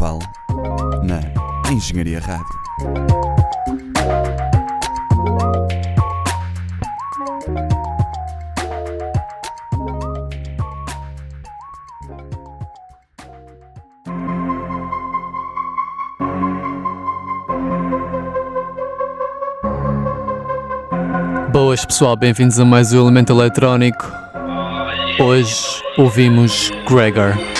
Elemento Eletrónico com Guilherme Val na Engenharia Rádio. Boas pessoal, bem-vindos a mais um Elemento Eletrónico. Hoje ouvimos Gregor.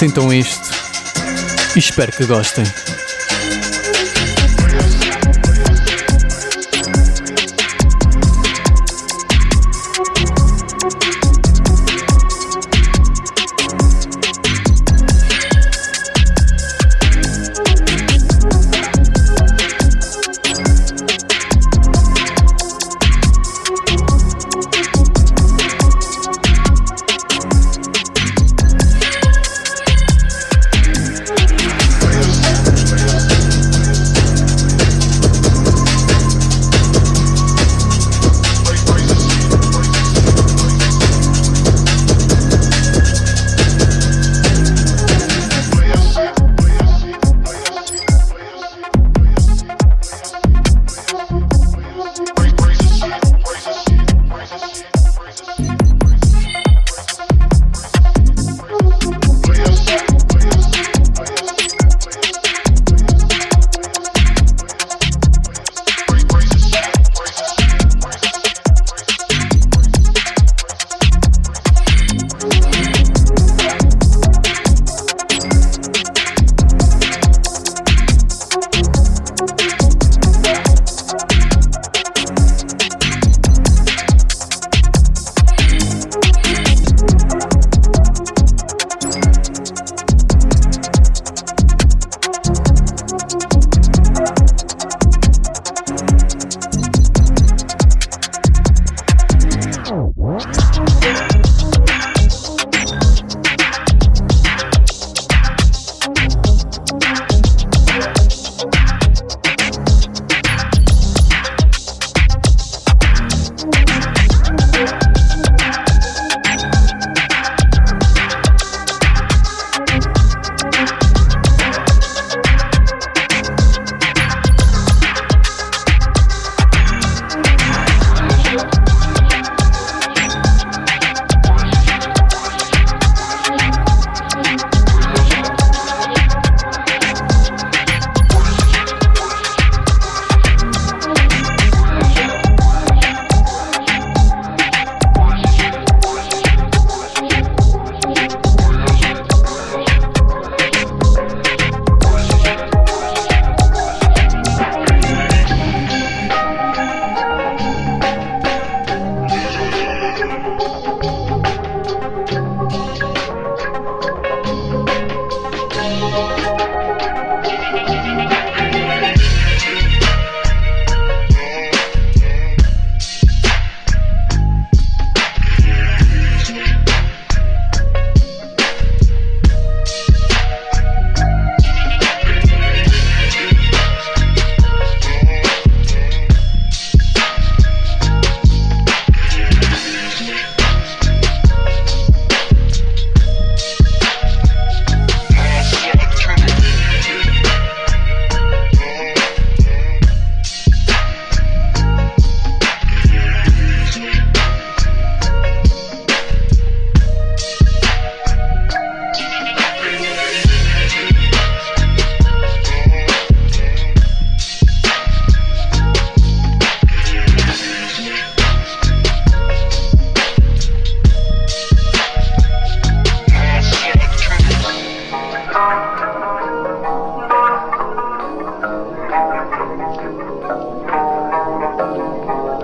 Sintam isto e espero que gostem.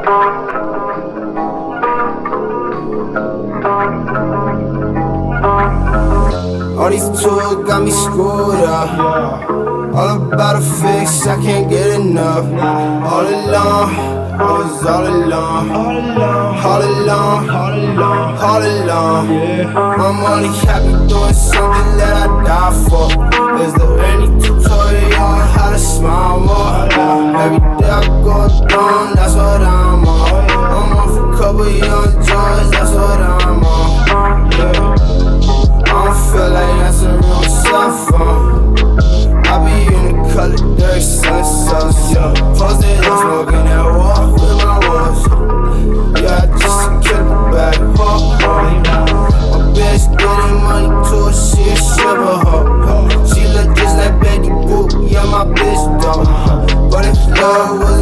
All these tools got me screwed up. All about a fix, I can't get enough. All alone, I was all alone. All alone, all alone. all alone. I'm only happy doing something that I die for. Is there any tutorial how to smile more? Every day I go down, that's what I'm on. I'm off a couple young joints, that's what I'm on. Yeah. I don't feel like that's a real cell phone. I be in the color dirt, sunset, yeah. Posted up, smoking that wall with my walls. Yeah, I just killed the bag, ho. My bitch getting money to she a shiver, ho. My bitch don't. But if love was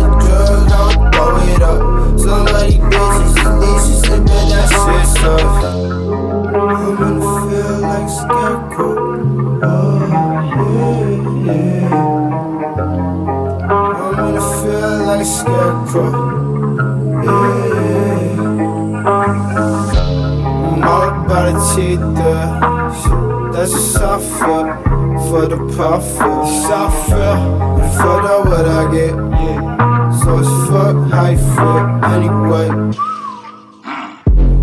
For the I feel. And the what I get. Yeah. So it's fuck how you feel anyway.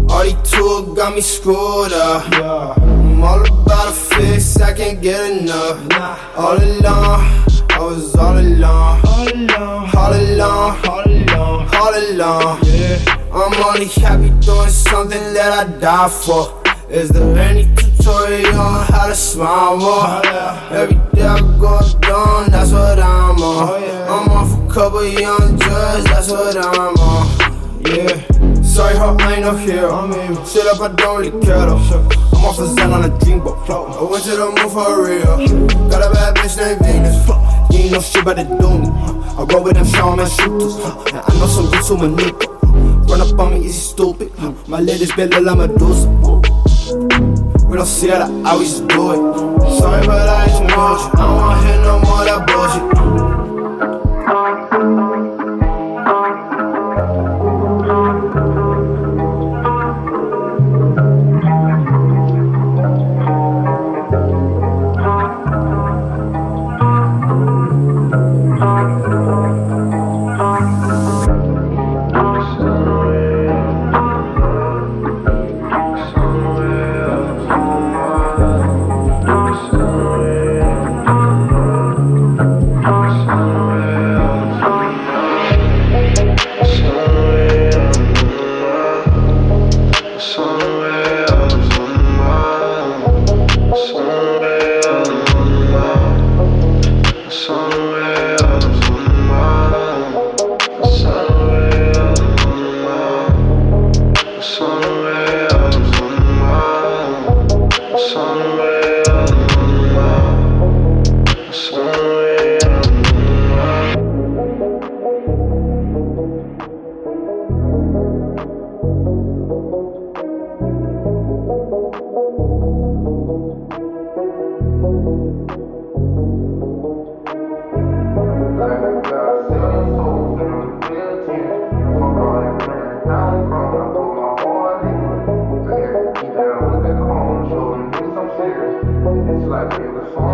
All these tools got me screwed up. I'm all about a fix, I can't get enough. All alone, I was all alone. All alone, all alone, all alone. I'm only happy doing something that I die for. Is there day I go down, that's what I'm on. Oh, I'm off a couple young drugs, that's what I'm on. Yeah. Sorry, ho, I ain't no hero. Shit up, I don't really care though. I'm off a Zen on a dreamboat. I went to the moon for real. Got a bad bitch named Venus. You ain't no shit about to do me. I roll with them Shawn Man shooters. And I know some good to maneuver. Run up on me, is he stupid? My ladies been like Medusa. We don't see it, I always do it. Sorry, but I ain't too much. I don't wanna hear no more that bullshit. Every song,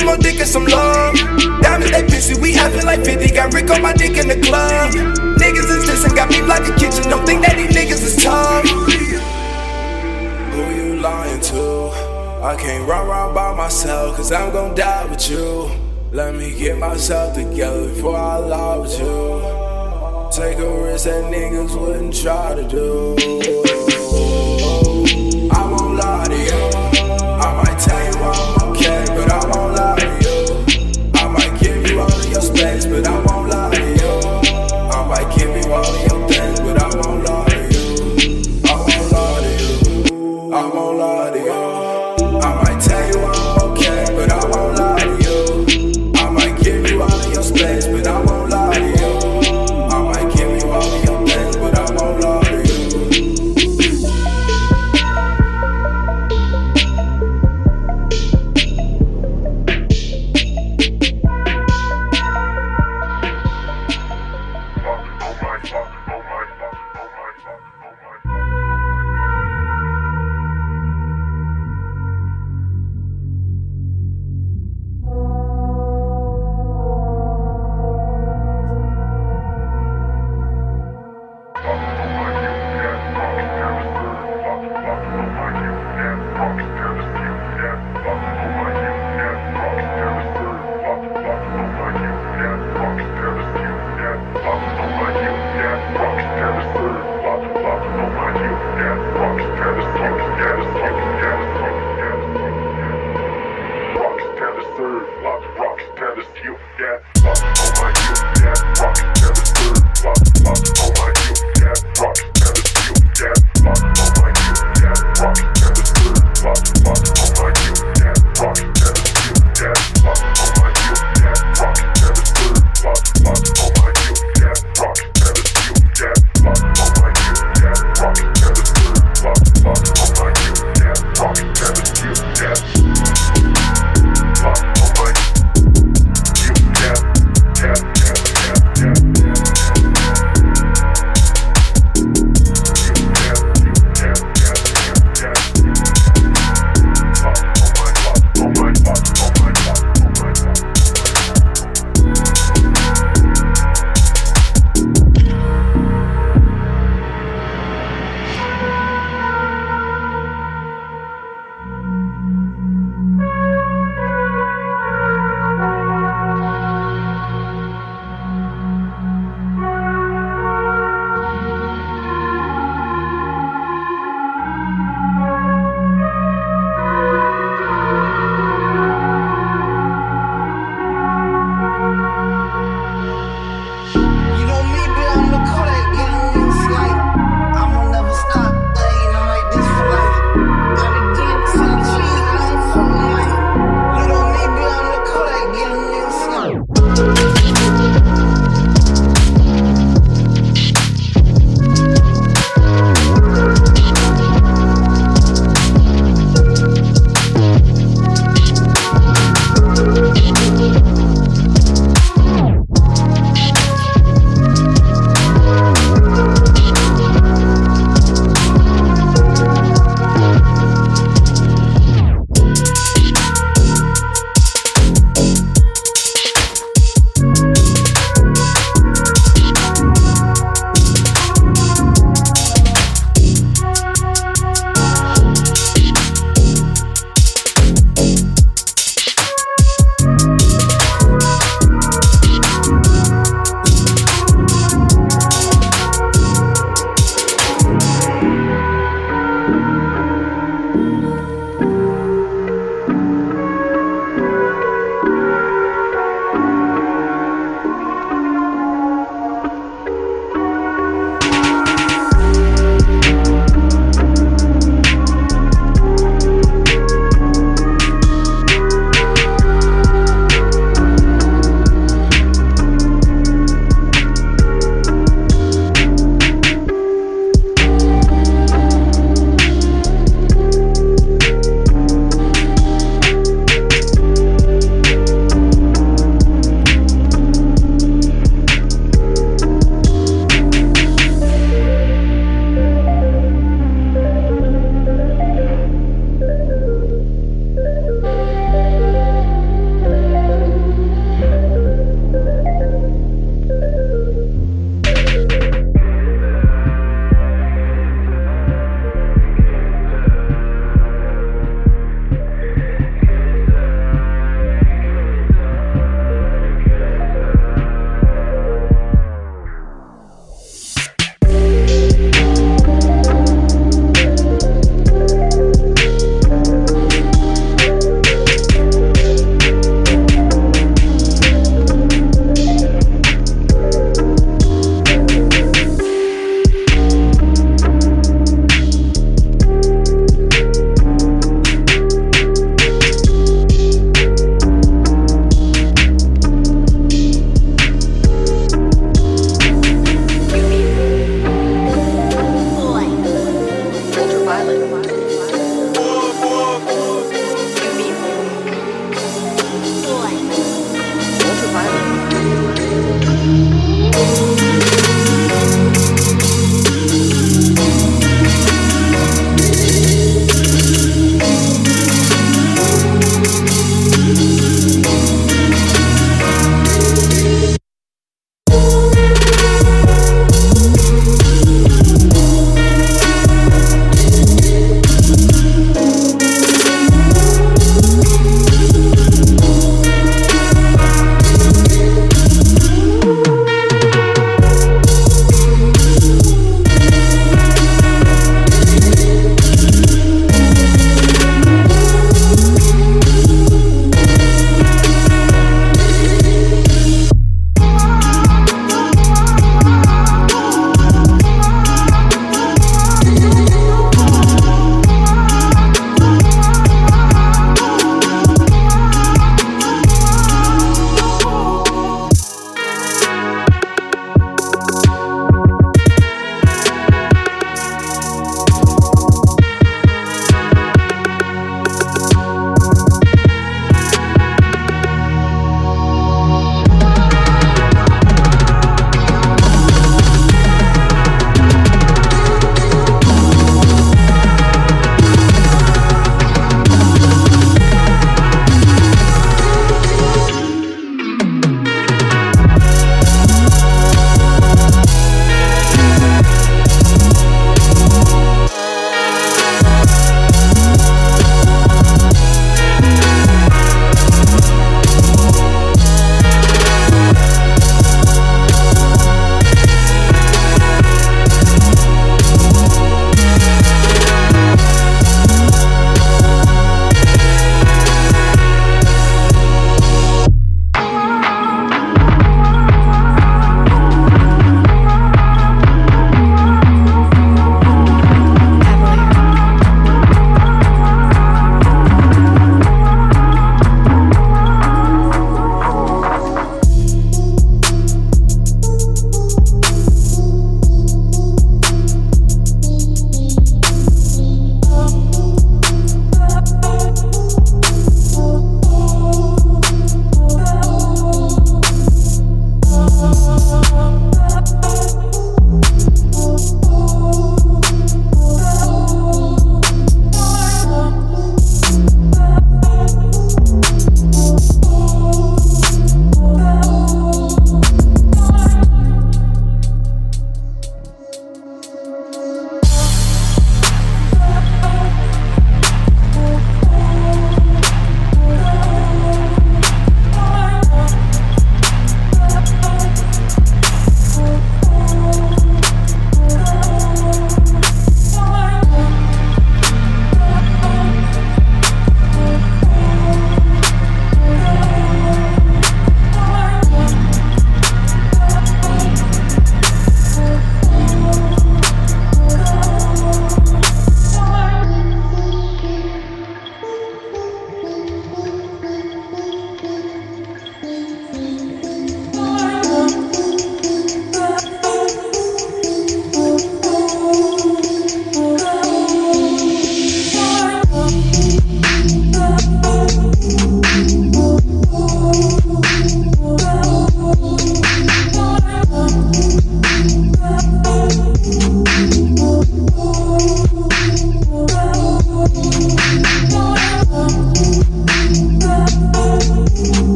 some more dick and some love. Diamonds, they pissy, we having like 50. Got Rick on my dick in the club. Niggas is dissing, got me like a kitchen. Don't think that these niggas is tough. Who you lying to? I can't run around by myself, cause I'm gonna die with you. Let me get myself together before I lie with you. Take a risk that niggas wouldn't try to do.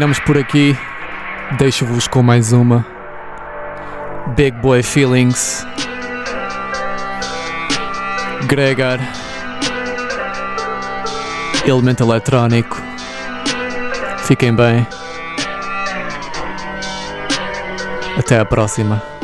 Terminamos por aqui. Deixo-vos com mais uma. Big Boy Feelings. Gregar. Elemento eletrónico. Fiquem bem. Até a próxima.